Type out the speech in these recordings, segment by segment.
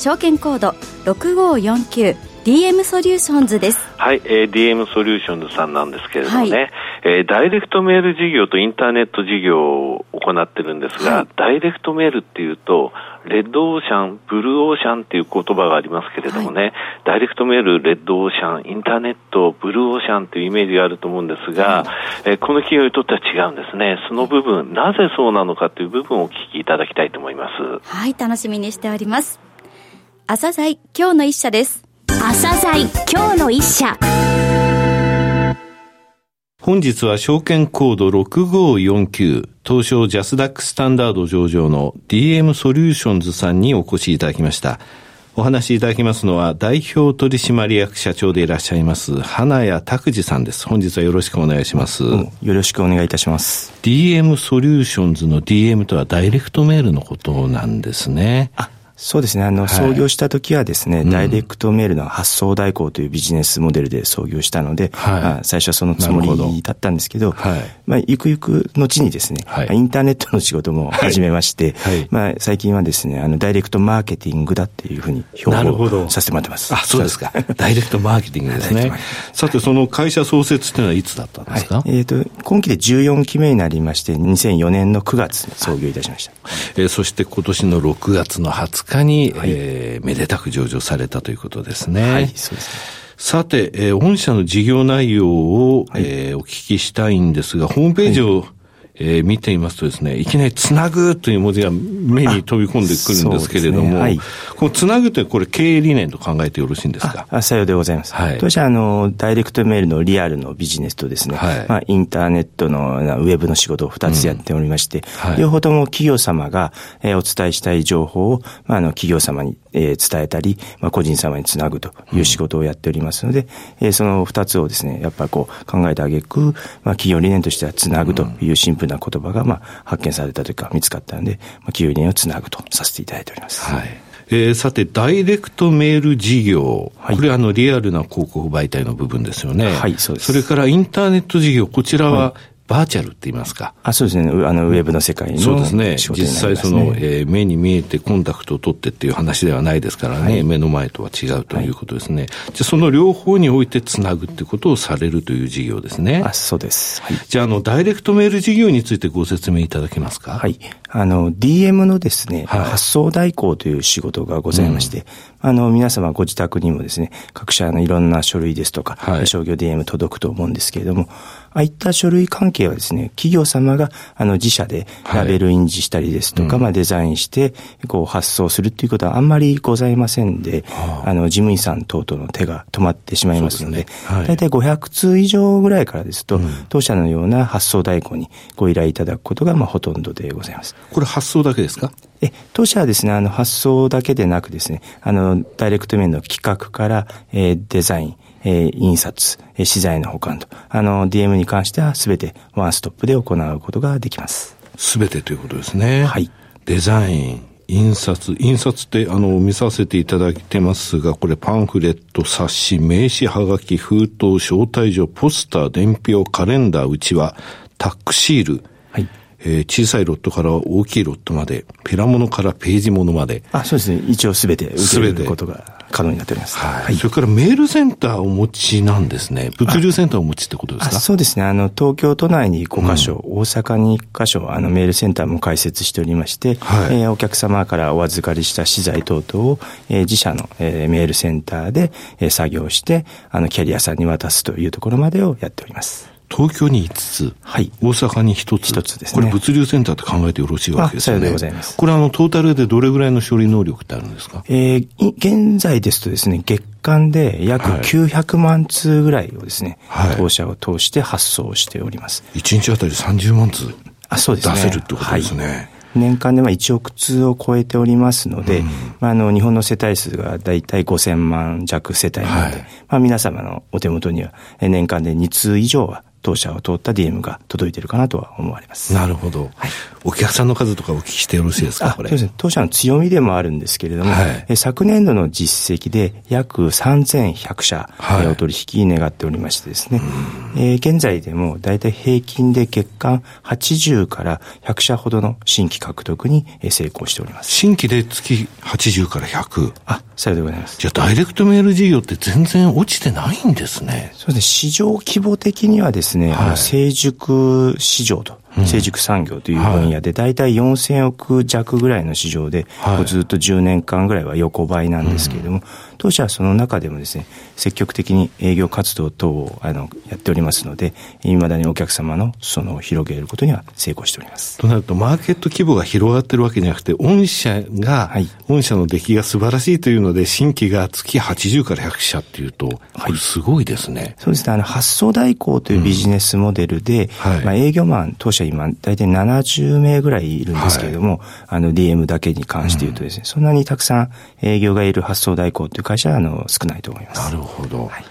証券コード 6549DM ソリューションズです。はい、えー、DM ソリューションズさんなんですけれどもね、はい、えー、ダイレクトメール事業とインターネット事業を行ってるんですが、はい、ダイレクトメールっていうと、レッドオーシャン、ブルーオーシャンっていう言葉がありますけれどもね、はい、ダイレクトメール、レッドオーシャン、インターネット、ブルーオーシャンというイメージがあると思うんですが、はい、えー、この企業にとっては違うんですね。その部分、なぜそうなのかという部分をお聞きいただきたいと思います。はい、楽しみにしております。朝鮮今日の一社です。朝鮮今日の一社。本日は証券コード6549東証ジャスダックスタンダード上場の DM ソリューションズさんにお越しいただきました。お話しいただきますのは代表取締役社長でいらっしゃいます花矢卓司さんです。本日はよろしくお願いします。よろしくお願いいたします。DM ソリューションズの DM とはダイレクトメールのことなんですね。あそうですね。あの、はい、創業した時はですね、うん、ダイレクトメールの発送代行というビジネスモデルで創業したので、はい、まあ、最初はそのつもりだったんですけど、はい、まあ、ゆくゆく後にですね、はい、インターネットの仕事も始めまして、はい、まあ、最近はですね、あの、ダイレクトマーケティングだっていうふうに表現させてもらってます。あ、そうですか。ダイレクトマーケティングですね。さて、その会社創設っていうのはいつだったんですか、えっ、ー、と、今期で14期目になりまして、2004年の9月に創業いたしました。えー、そして今年の6月の20日に、はい、えーえー、めでたく上場されたということですね。はい、そうですね。さて、えー、御社の事業内容を、はい、えー、お聞きしたいんですが、ホームページを、はいえー、見ていますとですね、いきなりつなぐという文字が目に飛び込んでくるんですけれども、ね。はい、このつなぐってこれ経営理念と考えてよろしいんですか？あ、さようでございます。はい、当社あの、ダイレクトメールのリアルのビジネスとですね、はい、まあ、インターネットのウェブの仕事を二つやっておりまして、うん。はい、両方とも企業様が、えー、お伝えしたい情報を、まあ、あの、企業様に、えー、伝えたり、まあ、個人様につなぐという仕事をやっておりますので、うん、えー、その二つをですね、やっぱりこう考えてあげく、まあ、企業理念としてはつなぐというシンプルな言葉が、まあ、発見されたというか見つかったので、まあ、給理をつなぐとさせていただいております。はい。えー、さて、ダイレクトメール事業、はい、これあのリアルな広告媒体の部分ですよね。はい、そうです。それからインターネット事業、こちらは、バーチャルって言いますか。あそうですね。あの、ウェブの世界の、そうですね。実際その、えー、目に見えてコンタクトを取ってっていう話ではないですからね、はい、目の前とは違うということですね。はい、じゃあその両方においてつなぐってことをされるという事業ですね。あそうです。はい、じゃあ、あの、ダイレクトメール事業についてご説明いただけますか？はい。あの、DM のですね、はい、発送代行という仕事がございまして、うん、あの、皆様ご自宅にもですね、各社のいろんな書類ですとか、はい、商業 DM 届くと思うんですけれども、ああいった書類関係はですね、企業様があの自社でラベル印字したりですとか、はい、まあデザインしてこう発送するっていうことはあんまりございませんで、はあ、あの事務員さん等々の手が止まってしまいますので、でねはい、大体500通以上ぐらいからですと、うん、当社のような発送代行にご依頼いただくことがまあほとんどでございます。これ発送だけですか？え、当社はですね、あの発送だけでなくですね、あのダイレクト面の企画から、えー、デザイン、えー、印刷、えー、資材の保管と、あの、DM に関してはすべてワンストップで行うことができます。すべてということですね。はい。デザイン、印刷、印刷ってあの見させていただいてますが、これパンフレット、冊子、名刺はがき、封筒、招待状、ポスター、伝票、カレンダー、うちわ、タックシール、はいえー、小さいロットから大きいロットまで、ペラモノからページモノまで。あ、そうですね。一応すべて受けることが可能になっております。はい。それからメールセンターをお持ちなんですね。物流センターをお持ちってことですか？そうですね。あの、東京都内に5箇所、うん、大阪に1箇所、あの、メールセンターも開設しておりまして、はい、えー、お客様からお預かりした資材等々を、えー、自社の、えー、メールセンターで、えー、作業して、あの、キャリアさんに渡すというところまでをやっております。東京に5つ、はい、大阪に1つ。1つですね。これ物流センターって考えてよろしいわけですよね。でございます。これあの、トータルでどれぐらいの処理能力ってあるんですか？えー、現在ですとですね、月間で約900万通ぐらいをですね、はい、当社を通して発送しております。1日あたり30万通あそうですね。出せるってことですね。はい年間でまあ1億通を超えておりますので、うん、まあ、あの日本の世帯数がだいたい5000万弱世帯なので、はい、まあ、皆様のお手元には年間で2通以上は当社を通った DM が届いているかなとは思われます。なるほど。はい、お客さんの数とかお聞きしてよろしいですか、これ。そうですね。当社の強みでもあるんですけれども、はい、昨年度の実績で約3100社、はい、お取引願っておりましてですね、えー、現在でも大体平均で月間80から100社ほどの新規獲得に成功しております。新規で月80から100。あ、さようでございます。じゃあダイレクトメール事業って全然落ちてないんですね。そうですね。市場規模的にはですね、はい、成熟市場と成熟産業という分野で、大体4000億弱ぐらいの市場で、ずっと10年間ぐらいは横ばいなんですけれども、当社はその中でもですね、積極的に営業活動等をあのやっておりますので、いまだにお客様のその広げることには成功しております。となると、マーケット規模が広がってるわけじゃなくて、御社が、はい、御社の出来が素晴らしいというので、新規が月80から100社っていうと、これすごいですね。はい、そうですね。あの、発送代行というビジネスモデルで、うんはい、まあ、営業マン、当社今、大体70名ぐらいいるんですけれども、はい、あの DM だけに関して言うとですね、うん、そんなにたくさん営業がいる発送代行という会社はあの少ないと思います。なるほど。はい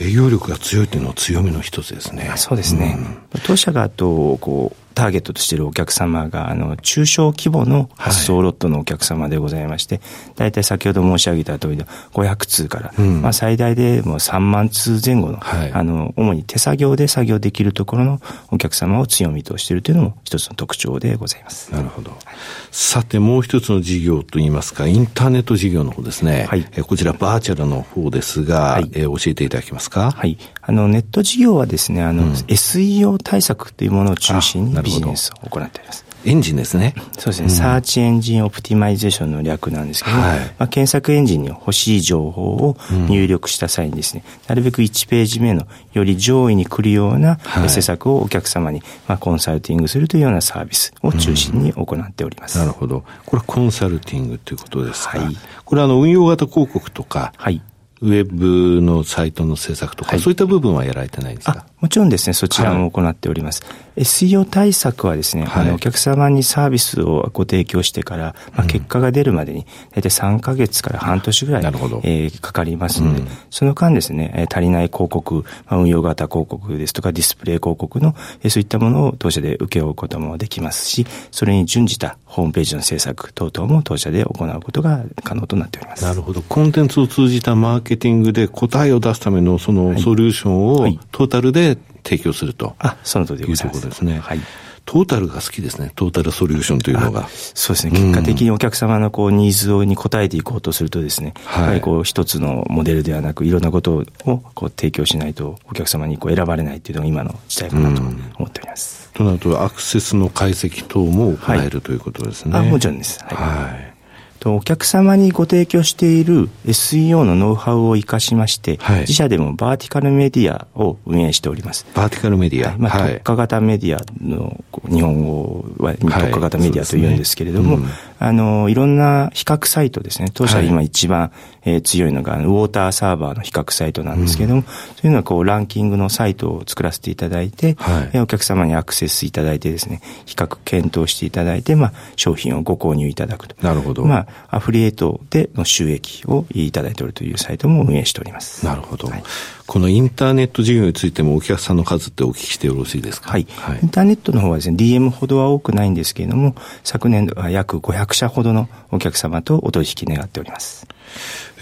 営業力が強いというのは強みの一つですね。そうですね。うん、当社がとこうターゲットとしているお客様が、あの、中小規模の発送ロットのお客様でございまして、大、体、先ほど申し上げた通りの500通から、うん、まあ最大でもう3万通前後の、はい、あの、主に手作業で作業できるところのお客様を強みとしているというのも一つの特徴でございます。なるほど。はい、さて、もう一つの事業といいますか、インターネット事業の方ですね。はい。えこちらバーチャルの方ですが、はい、え教えていただけますか？はい。あの、ネット事業はですね、あの、うん、SEO 対策というものを中心にビジネスを行っています。エンジンですね。そうですね。うん、 Search Engine Optimization の略なんですけども、はい、まあ、検索エンジンに欲しい情報を入力した際にですね、うん、なるべく1ページ目のより上位に来るような施策をお客様に、まあ、コンサルティングするというようなサービスを中心に行っております。うん、なるほど。これはコンサルティングということですか？はい。これはあの運用型広告とか、はい。ウェブのサイトの制作とか、はい、そういった部分はやられてないんですか？もちろんですね、そちらも行っております。はい、SEO 対策はですね、はい、あのお客様にサービスをご提供してから、まあ、結果が出るまでに、大体3ヶ月から半年ぐらい、えー、かかりますので、うん、その間ですね、足りない広告、まあ、運用型広告ですとかディスプレイ広告の、えー、そういったものを当社で請け負うこともできますし、それに準じたホームページの制作等々も当社で行うことが可能となっております。なるほど。コンテンツを通じたマーケティングで答えを出すためのそのソリューションをトータルで提供すると、あ、その通りでございます。いうところですね。はい。トータルが好きですね。トータルソリューションというのが。そうですね。結果的にお客様のこうニーズに応えていこうとするとですね、はい、やはりこう一つのモデルではなく、いろんなことをこう提供しないとお客様にこう選ばれないっていうのが今の時代かなと思っております。となると、アクセスの解析等も行える、はい、ということですね。あもちろんです。はい、はいお客様にご提供している SEO のノウハウを生かしまして、はい、自社でもバーティカルメディアを運営しております。バーティカルメディア、はい、まあ、特化型メディアの、日本語は特化型メディアというんですけれども、ね。うん、あの、いろんな比較サイトですね。当社今一番、えー、強いのが、ウォーターサーバーの比較サイトなんですけれども、うん、そういうのはこう、ランキングのサイトを作らせていただいて、はい、えー、お客様にアクセスいただいてですね、比較検討していただいて、まあ、商品をご購入いただくと。なるほど。まあ、アフリエイトでの収益をいただいておるというサイトも運営しております。なるほど。はい、このインターネット事業についてもお客さんの数ってお聞きしてよろしいですか？はい。はい、インターネットの方はですね、DM ほどは多くないんですけれども、昨年度は約500社ほどのお客様とお取引願っております。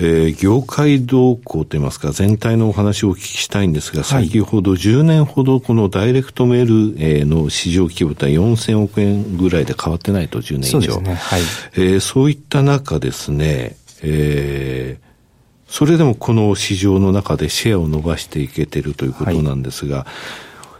えー、業界動向といいますか、全体のお話をお聞きしたいんですが、先ほど10年ほどこのダイレクトメール、えー、の市場規模とは4000億円ぐらいで変わってないと、10年以上。そうですね。はい。えー、そういった中ですね、えー、それでもこの市場の中でシェアを伸ばしていけてるということなんですが、は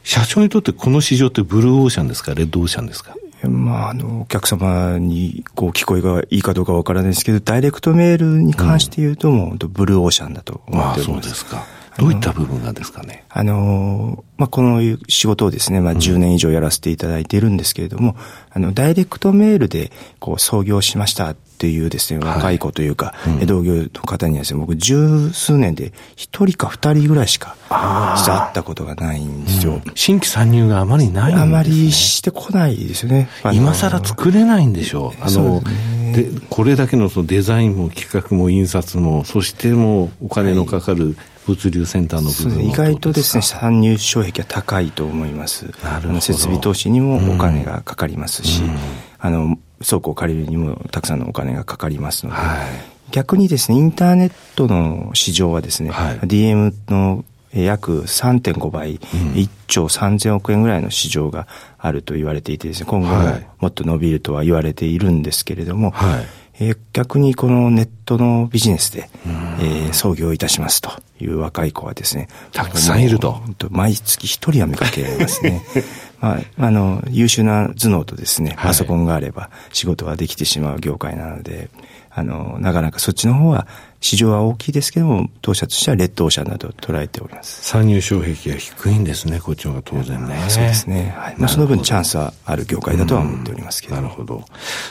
い、社長にとってこの市場ってブルーオーシャンですか、レッドオーシャンですか？まあ、あの、お客様に、こう、聞こえがいいかどうかわからないですけど、ダイレクトメールに関して言うと、もう、ブルーオーシャンだと思っております。ああそうですか。どういった部分がですかね？あの、まあ、この仕事をですね、まあ、10年以上やらせていただいているんですけれども、うん、あの、ダイレクトメールで、こう、創業しましたっていうですね、若い子というか、はいうん、同業の方にはですね、僕十数年で一人か二人ぐらいしか、実は会ったことがないんですよ、うん、新規参入があまりないんです、ね、あまりしてこないですよね。今更作れないんでしょう。あの、で、これだけのそのデザインも企画も印刷も、そしてもうお金のかかる、物流センターの部分、意外とですね、参入障壁は高いと思います。設備投資にもお金がかかりますし、うん、あの、倉庫を借りるにもたくさんのお金がかかりますので、はい、逆にですね、インターネットの市場はですね、はい、DM の約3.5倍、うん、1兆3000億円ぐらいの市場があると言われていてですね、今後もっと伸びるとは言われているん。ですけれども、はいえー、逆にこのネットのビジネスで、えー、創業いたしますという若い子はですね、たくさんいると。毎月一人は見かけますね。まあ、あの、優秀な頭脳とですね、パソコンがあれば仕事ができてしまう業界なので、あの、なかなかそっちの方は市場は大きいですけども、当社としてはレッドオーシャンなど捉えております。参入障壁が低いんですね、こっちが当然ね。そうですね。はい。まあ、その分チャンスはある業界だとは思っておりますけど。なるほど。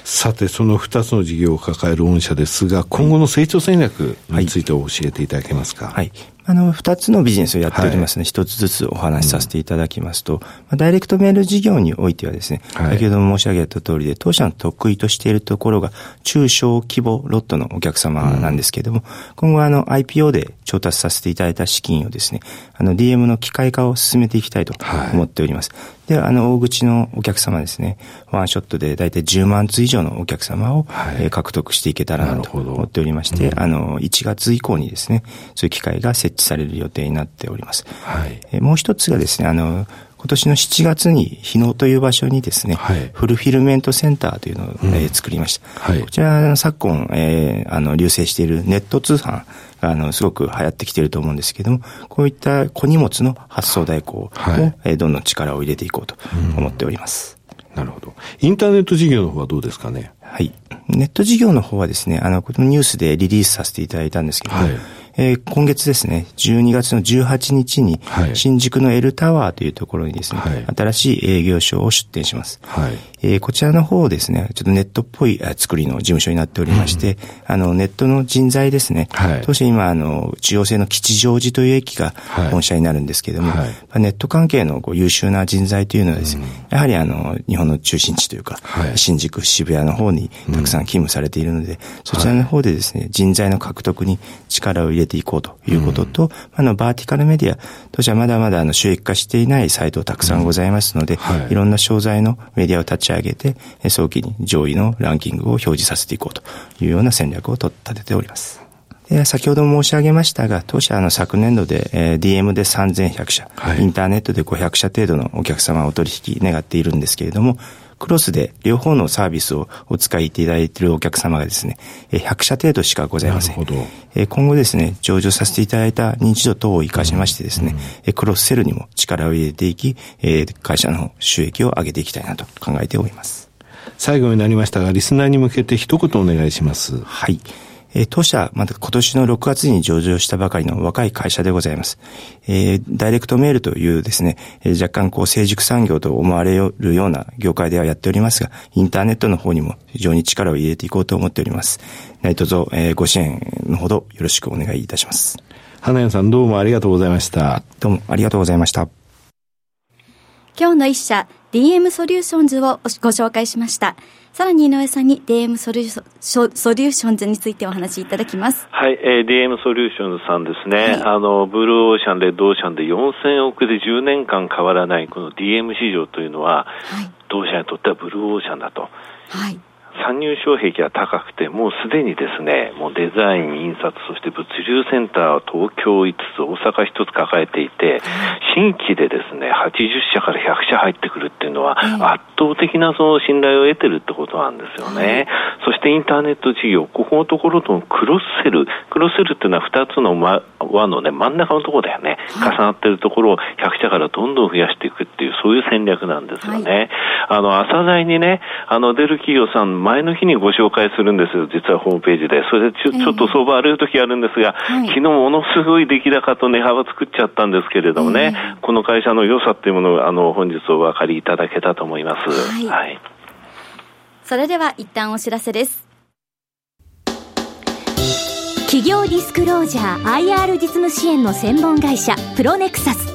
さて、その2つの事業を抱える御社ですが、今後の成長戦略について教えていただけますか？はい、はいあの、二つのビジネスをやっておりますので、一、つずつお話しさせていただきますと、うん、ダイレクトメール事業においてはですね、はい、先ほども申し上げた通りで、当社の得意としているところが、中小規模ロットのお客様なんですけれども、うん、今後あの、IPO で調達させていただいた資金をですね、あの、DM の機械化を進めていきたいと思っております。はい、で、あの、大口のお客様ですね、ワンショットで大体10万通以上のお客様を、はい、えー、獲得していけたらなと思っておりまして、うん、あの、1月以降にですね、そういう機械が設置される予定になっております。はい、えー、もう一つがですね、あの、今年の7月に日野という場所にですね、はい、フルフィルメントセンターというのを、うん、えー、作りました。はい、こちら昨今、えー、あの流星しているネット通販があのすごく流行ってきていると思うんですけども、こういった小荷物の発送代行を、はい、えー、どんどん力を入れていこうと思っております。うん、なるほど。インターネット事業の方はどうですかね？はい。ネット事業の方はですね、あの、このニュースでリリースさせていただいたんですけども、はいえー、今月ですね、12月の18日に、新宿の L タワーというところにですね、はい、新しい営業所を出店します。はい、えー、こちらの方ですね、ちょっとネットっぽい作りの事務所になっておりまして、うん、あの、ネットの人材ですね、はい、当社今、あの、中央線の吉祥寺という駅が本社になるんですけれども、はい、ネット関係のこう優秀な人材というのはですね、うん、やはりあの、日本の中心地というか、はい、新宿、渋谷の方にたくさん勤務されているので、うん、そちらの方でですね、人材の獲得に力を入れていこうということと、うん、あの、バーティカルメディア、当社まだまだあの収益化していないサイトたくさんございますので、うんはい、いろんな商材のメディアを立ち上げて、早期に上位のランキングを表示させていこうというような戦略を立てております。先ほども申し上げましたが、当社の昨年度で、えー、DM で3100社、はい、インターネットで500社程度のお客様をお取引願っているんですけれども、クロスで両方のサービスをお使いいただいているお客様がですね、100社程度しかございません。今後ですね、上場させていただいた認知度等を活かしましてですね、うん、クロスセルにも力を入れていき、会社の収益を上げていきたいなと考えております。最後になりましたが、リスナーに向けて一言お願いします。はい。えー、当社、また今年の6月に上場したばかりの若い会社でございます。えー、ダイレクトメールというですね、えー、若干こう成熟産業と思われるような業界ではやっておりますが、インターネットの方にも非常に力を入れていこうと思っております。何卒、えー、ご支援のほどよろしくお願いいたします。花矢さんどうもありがとうございました。どうもありがとうございました。今日の一社、DM ソリューションズをご紹介しました。さらに井上さんに DM ソリューションズについてお話しいただきます。はい、えー、DM ソリューションズさんですね。はい、あの、ブルーオーシャン、レッドオーシャンで4000億で10年間変わらないこの DM 市場というのは、はい、同社にとってはブルーオーシャンだと。はい。参入障壁が高くて、もうすでにですね、もうデザイン、印刷、そして物流センターは東京5つ、大阪1つ抱えていて、新規でですね、80社から100社入ってくるっていうのは、圧倒的なその信頼を得てるってことなんですよね。そしてインターネット事業、ここのところとクロスセル、クロスセルっていうのは2つの輪のね、真ん中のところだよね、重なってるところを100社からどんどん増やしていくっていう、そういう戦略なんですよね。あの、朝材にね、あの、出る企業さん前の日にご紹介するんです。よ、実はホームページで。それでちょ,、ちょっと相場荒れる時あるんですが、はい、昨日ものすごい出来高と値幅作っちゃったんですけれどもね、えー、この会社の良さっていうものを、あの、本日お分かりいただけたと思います。はい。はい、それでは一旦お知らせです。企業ディスクロージャー IR 実務支援の専門会社プロネクサス。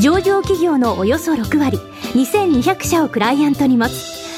上場企業のおよそ6割。2200社をクライアントに持つ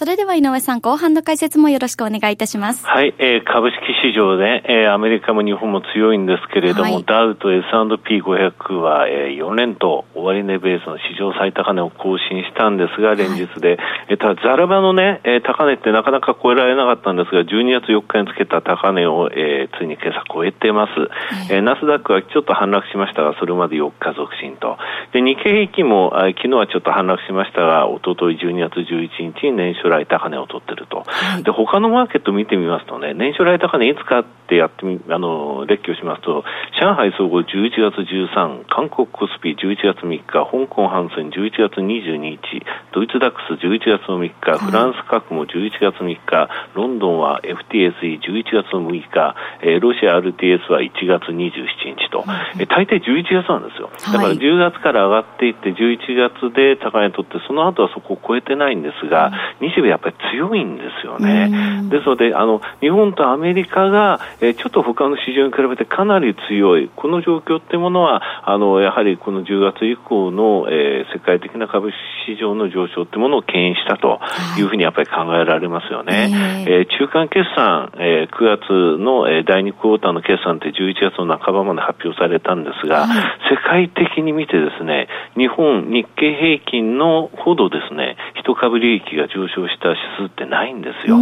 それでは井上さん、後半の解説もよろしくお願いいたします。はい、えー、株式市場で、えー、アメリカも日本も強いんですけれども、はい、ダウと S&P500 は、えー、4連と終値ベースの史上最高値を更新したんですが、連日で、はい、えー、ただ、ザラバのね、えー、高値ってなかなか超えられなかったんですが、12月4日につけた高値を、えー、ついに今朝超えてます。はい、えー、ナスダックはちょっと反落しましたが、それまで4日続伸と。で、日経平均も、あ昨日はちょっと反落しましたが、おととい12月11日に年初来高値を取ってると、はい、で他のマーケット見てみますとね、年初来高値いつかってやってみあの列挙しますと、上海総合11月13、韓国コスピ11月3日、香港ハンセン11月22日、ドイツダックス11月の3日、フランス核も11月3日、ロンドンは FTSE11 月の6日、えー、ロシア RTS は1月27日と、はい、え大抵11月なんですよ。だから10月から上がっていって、11月で高値取って、その後はそこを超えてないんですが、日米やっぱり強いんですよね。ですので、あの、日本とアメリカが、えー、ちょっと他の市場に比べてかなり強い、この状況っていうものは、あの、やはりこの10月以降の、えー、世界的な株式市場の上昇っていうものを牽引したというふうにやっぱり考えられますよね。えー、中間決算、えー、9月の、えー、第2クォーターの決算って11月の半ばまで発表されたんですが、はい、世界的に見てですね、日本、日経平均のほどですね、一株利益が上昇した指数ってないんですよ。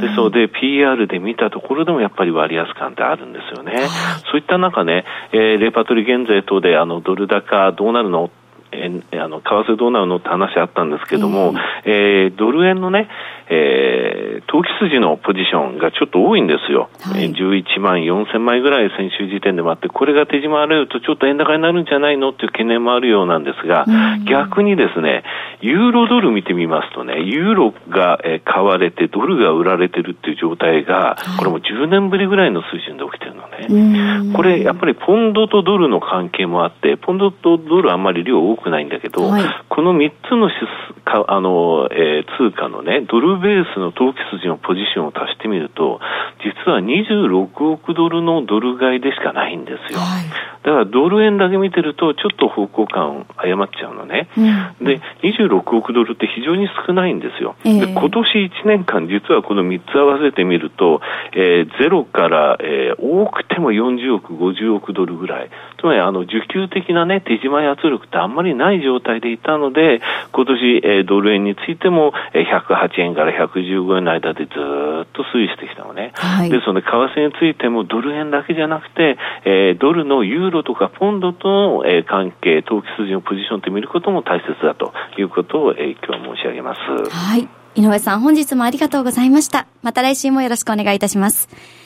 ですので、PR で見たところでもやっぱり割安感ってあるんですよね。そういった中ね、えー、レパトリ減税等であのドル高どうなるのえあの為替どうなるのって話あったんですけども、えー、ドル円のね、えー、投機筋のポジションがちょっと多いんですよ、はい、11万4000枚ぐらい先週時点でもあって、これが手締まられるとちょっと円高になるんじゃないのっていう懸念もあるようなんですが、逆にですね、ユーロドル見てみますとね、ユーロが、え買われてドルが売られてるっていう状態が、これも10年ぶりぐらいの水準で起きてね。これやっぱりポンドとドルの関係もあって、ポンドとドルあんまり量多くないんだけど、はい、この3つのかあの、えー、通貨のね、ドルベースの投機筋のポジションを足してみると、実は26億ドルのドル買いでしかないんですよ。はい、だからドル円だけ見てると、ちょっと方向感を誤っちゃうのね。うん、で、26億ドルって非常に少ないんですよ。えー、で今年1年間、実はこの3つ合わせてみると、えー、ゼロから、えー、多くても40億、50億ドルぐらい。つまり、あの、需給的なね、手締まい圧力ってあんまりない状態でいたので、今年、えー、ドル円についても、えー、108円から115円の間でずっと推移してきたのね。はい、ですので、為替についてもドル円だけじゃなくて、えー、ドルのユーロとかポンドとの、えー、関係、投機筋のポジションって見ることも大切だということを、えー、今日申し上げます。はい。井上さん、本日もありがとうございました。また来週もよろしくお願いいたします。